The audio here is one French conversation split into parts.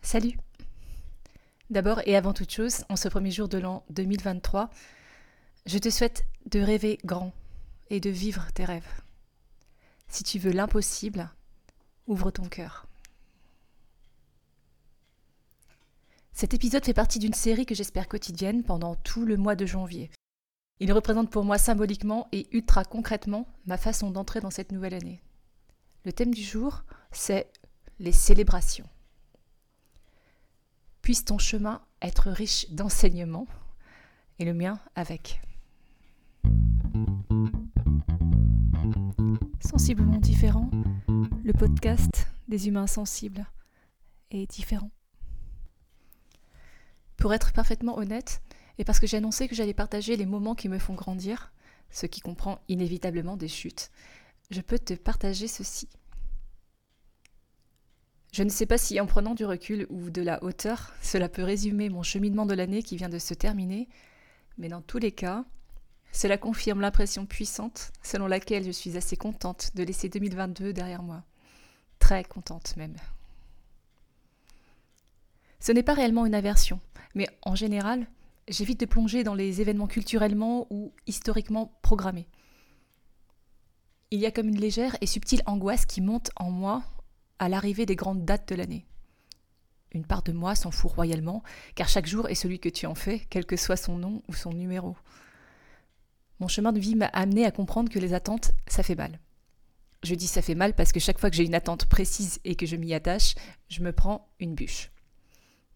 Salut. D'abord et avant toute chose, en ce premier jour de l'an 2023, je te souhaite de rêver grand et de vivre tes rêves. Si tu veux l'impossible, ouvre ton cœur. Cet épisode fait partie d'une série que j'espère quotidienne pendant tout le mois de janvier. Il représente pour moi symboliquement et ultra concrètement ma façon d'entrer dans cette nouvelle année. Le thème du jour, c'est les célébrations. Puisse ton chemin être riche d'enseignements et le mien avec. Sensiblement différent, le podcast des humains sensibles est différent. Pour être parfaitement honnête, et parce que j'ai annoncé que j'allais partager les moments qui me font grandir, ce qui comprend inévitablement des chutes, je peux te partager ceci. Je ne sais pas si en prenant du recul ou de la hauteur, cela peut résumer mon cheminement de l'année qui vient de se terminer, mais dans tous les cas, cela confirme l'impression puissante selon laquelle je suis assez contente de laisser 2022 derrière moi. Très contente même. Ce n'est pas réellement une aversion, mais en général, j'évite de plonger dans les événements culturellement ou historiquement programmés. Il y a comme une légère et subtile angoisse qui monte en moi à l'arrivée des grandes dates de l'année. Une part de moi s'en fout royalement, car chaque jour est celui que tu en fais, quel que soit son nom ou son numéro. Mon chemin de vie m'a amené à comprendre que les attentes, ça fait mal. Je dis ça fait mal parce que chaque fois que j'ai une attente précise et que je m'y attache, je me prends une bûche.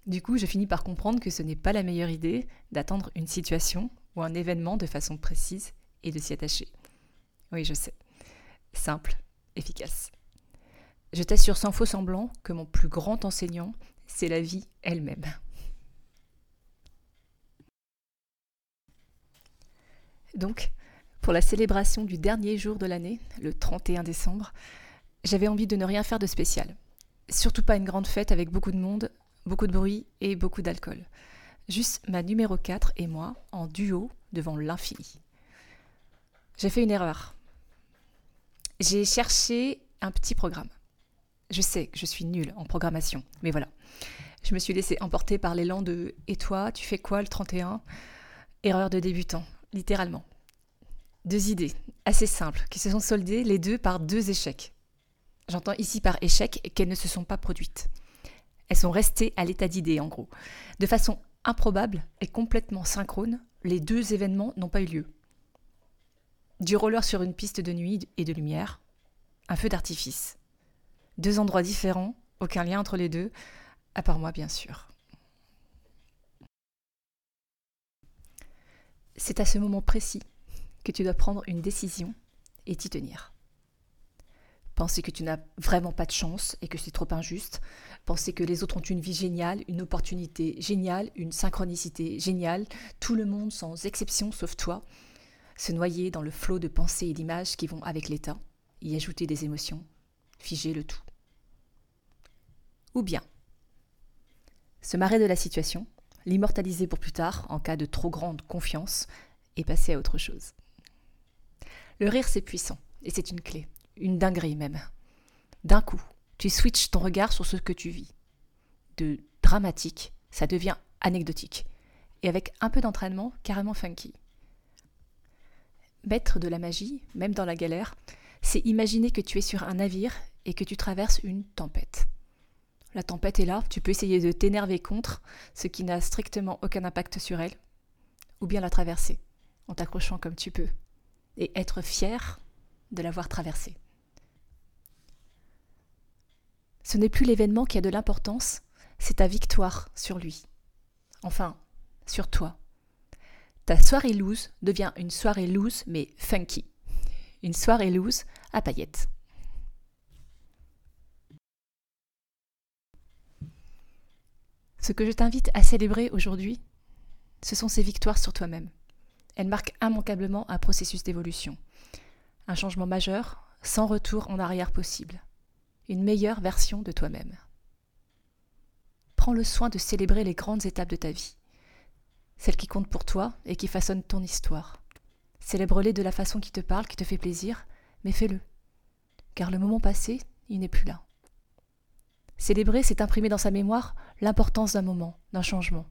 Du coup, je finis par comprendre que ce n'est pas la meilleure idée d'attendre une situation ou un événement de façon précise et de s'y attacher. Oui, je sais. Simple, efficace. Je t'assure sans faux semblant que mon plus grand enseignant, c'est la vie elle-même. Donc, pour la célébration du dernier jour de l'année, le 31 décembre, j'avais envie de ne rien faire de spécial. Surtout pas une grande fête avec beaucoup de monde, beaucoup de bruit et beaucoup d'alcool. Juste ma numéro 4 et moi en duo devant l'infini. J'ai fait une erreur. J'ai cherché un petit programme. Je sais que je suis nulle en programmation, mais voilà. Je me suis laissée emporter par l'élan de Et toi, tu fais quoi le 31 Erreur de débutant, littéralement. Deux idées, assez simples, qui se sont soldées les deux par deux échecs. J'entends ici par échec qu'elles ne se sont pas produites. Elles sont restées à l'état d'idée, en gros. De façon improbable et complètement synchrone, les deux événements n'ont pas eu lieu. Du roller sur une piste de nuit et de lumière, un feu d'artifice. Deux endroits différents, aucun lien entre les deux, à part moi bien sûr. C'est à ce moment précis que tu dois prendre une décision et t'y tenir. Penser que tu n'as vraiment pas de chance et que c'est trop injuste. Penser que les autres ont une vie géniale, une opportunité géniale, une synchronicité géniale. Tout le monde sans exception sauf toi. Se noyer dans le flot de pensées et d'images qui vont avec l'état. Y ajouter des émotions. Figer le tout ou bien se marrer de la situation, l'immortaliser pour plus tard en cas de trop grande confiance et passer à autre chose. Le rire, c'est puissant et c'est une clé, une dinguerie même. D'un coup, tu switches ton regard sur ce que tu vis. De dramatique, ça devient anecdotique et avec un peu d'entraînement, carrément funky. Maître de la magie, même dans la galère, c'est imaginer que tu es sur un navire et que tu traverses une tempête. La tempête est là, tu peux essayer de t'énerver contre, ce qui n'a strictement aucun impact sur elle, ou bien la traverser, en t'accrochant comme tu peux, et être fier de l'avoir traversée. Ce n'est plus l'événement qui a de l'importance, c'est ta victoire sur lui. Enfin, sur toi. Ta soirée loose devient une soirée loose mais funky. Une soirée loose à paillettes. Ce que je t'invite à célébrer aujourd'hui, ce sont ces victoires sur toi-même. Elles marquent immanquablement un processus d'évolution. Un changement majeur, sans retour en arrière possible. Une meilleure version de toi-même. Prends le soin de célébrer les grandes étapes de ta vie. Celles qui comptent pour toi et qui façonnent ton histoire. Célèbre-les de la façon qui te parle, qui te fait plaisir, mais fais-le. Car le moment passé, il n'est plus là. Célébrer, c'est imprimer dans sa mémoire l'importance d'un moment, d'un changement.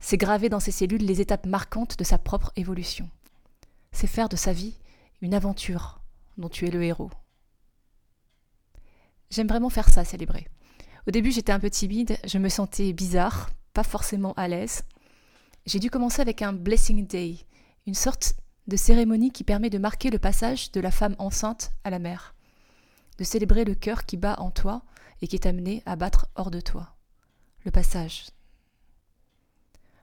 C'est graver dans ses cellules les étapes marquantes de sa propre évolution. C'est faire de sa vie une aventure dont tu es le héros. J'aime vraiment faire ça, célébrer. Au début, j'étais un peu timide, je me sentais bizarre, pas forcément à l'aise. J'ai dû commencer avec un Blessing Day, une sorte de cérémonie qui permet de marquer le passage de la femme enceinte à la mère, de célébrer le cœur qui bat en toi et qui est amené à battre hors de toi. Le passage.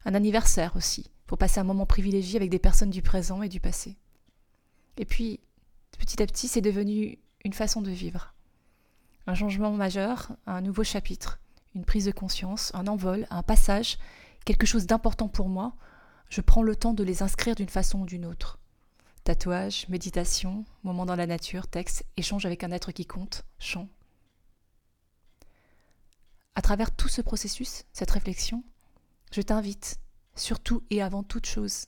Un anniversaire aussi, pour passer un moment privilégié avec des personnes du présent et du passé. Et puis, petit à petit, c'est devenu une façon de vivre. Un changement majeur, un nouveau chapitre, une prise de conscience, un envol, un passage, quelque chose d'important pour moi, je prends le temps de les inscrire d'une façon ou d'une autre. Tatouage, méditation, moment dans la nature, texte, échange avec un être qui compte, chant. À travers tout ce processus, cette réflexion, je t'invite, surtout et avant toute chose,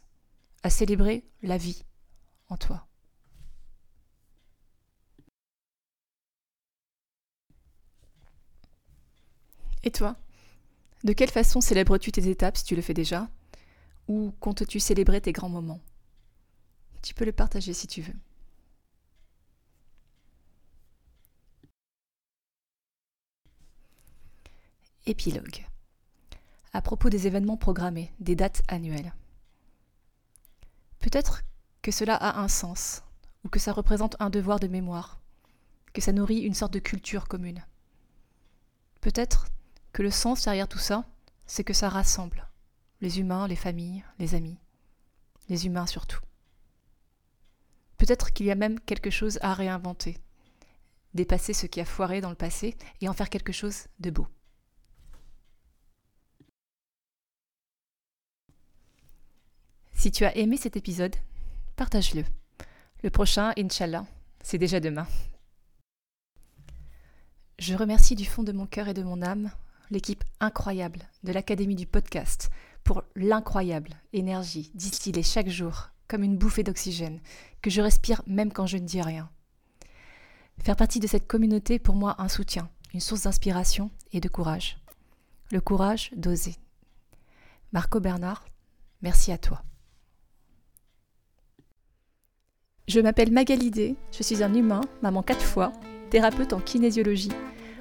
à célébrer la vie en toi. Et toi De quelle façon célèbres-tu tes étapes si tu le fais déjà Ou comptes-tu célébrer tes grands moments? Tu peux le partager si tu veux. Épilogue. À propos des événements programmés, des dates annuelles. Peut-être que cela a un sens, ou que ça représente un devoir de mémoire, que ça nourrit une sorte de culture commune. Peut-être que le sens derrière tout ça, c'est que ça rassemble les humains, les familles, les amis, les humains surtout. Peut-être qu'il y a même quelque chose à réinventer, dépasser ce qui a foiré dans le passé et en faire quelque chose de beau. Si tu as aimé cet épisode, partage-le. Le prochain, Inch'Allah, c'est déjà demain. Je remercie du fond de mon cœur et de mon âme l'équipe incroyable de l'Académie du podcast pour l'incroyable énergie distillée chaque jour comme une bouffée d'oxygène que je respire même quand je ne dis rien. Faire partie de cette communauté pour moi un soutien, une source d'inspiration et de courage. Le courage d'oser. Marco Bernard, merci à toi. Je m'appelle Magalidé, je suis un humain, maman quatre fois, thérapeute en kinésiologie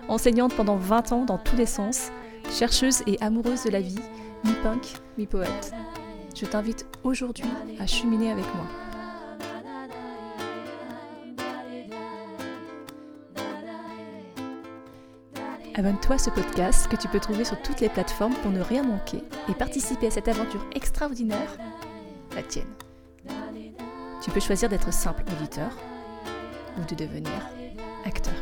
enseignante pendant 20 ans dans tous les sens, chercheuse et amoureuse de la vie, mi-punk, mi-poète. Je t'invite aujourd'hui à cheminer avec moi. Abonne-toi à ce podcast que tu peux trouver sur toutes les plateformes pour ne rien manquer et participer à cette aventure extraordinaire, la tienne. Tu peux choisir d'être simple auditeur ou de devenir acteur.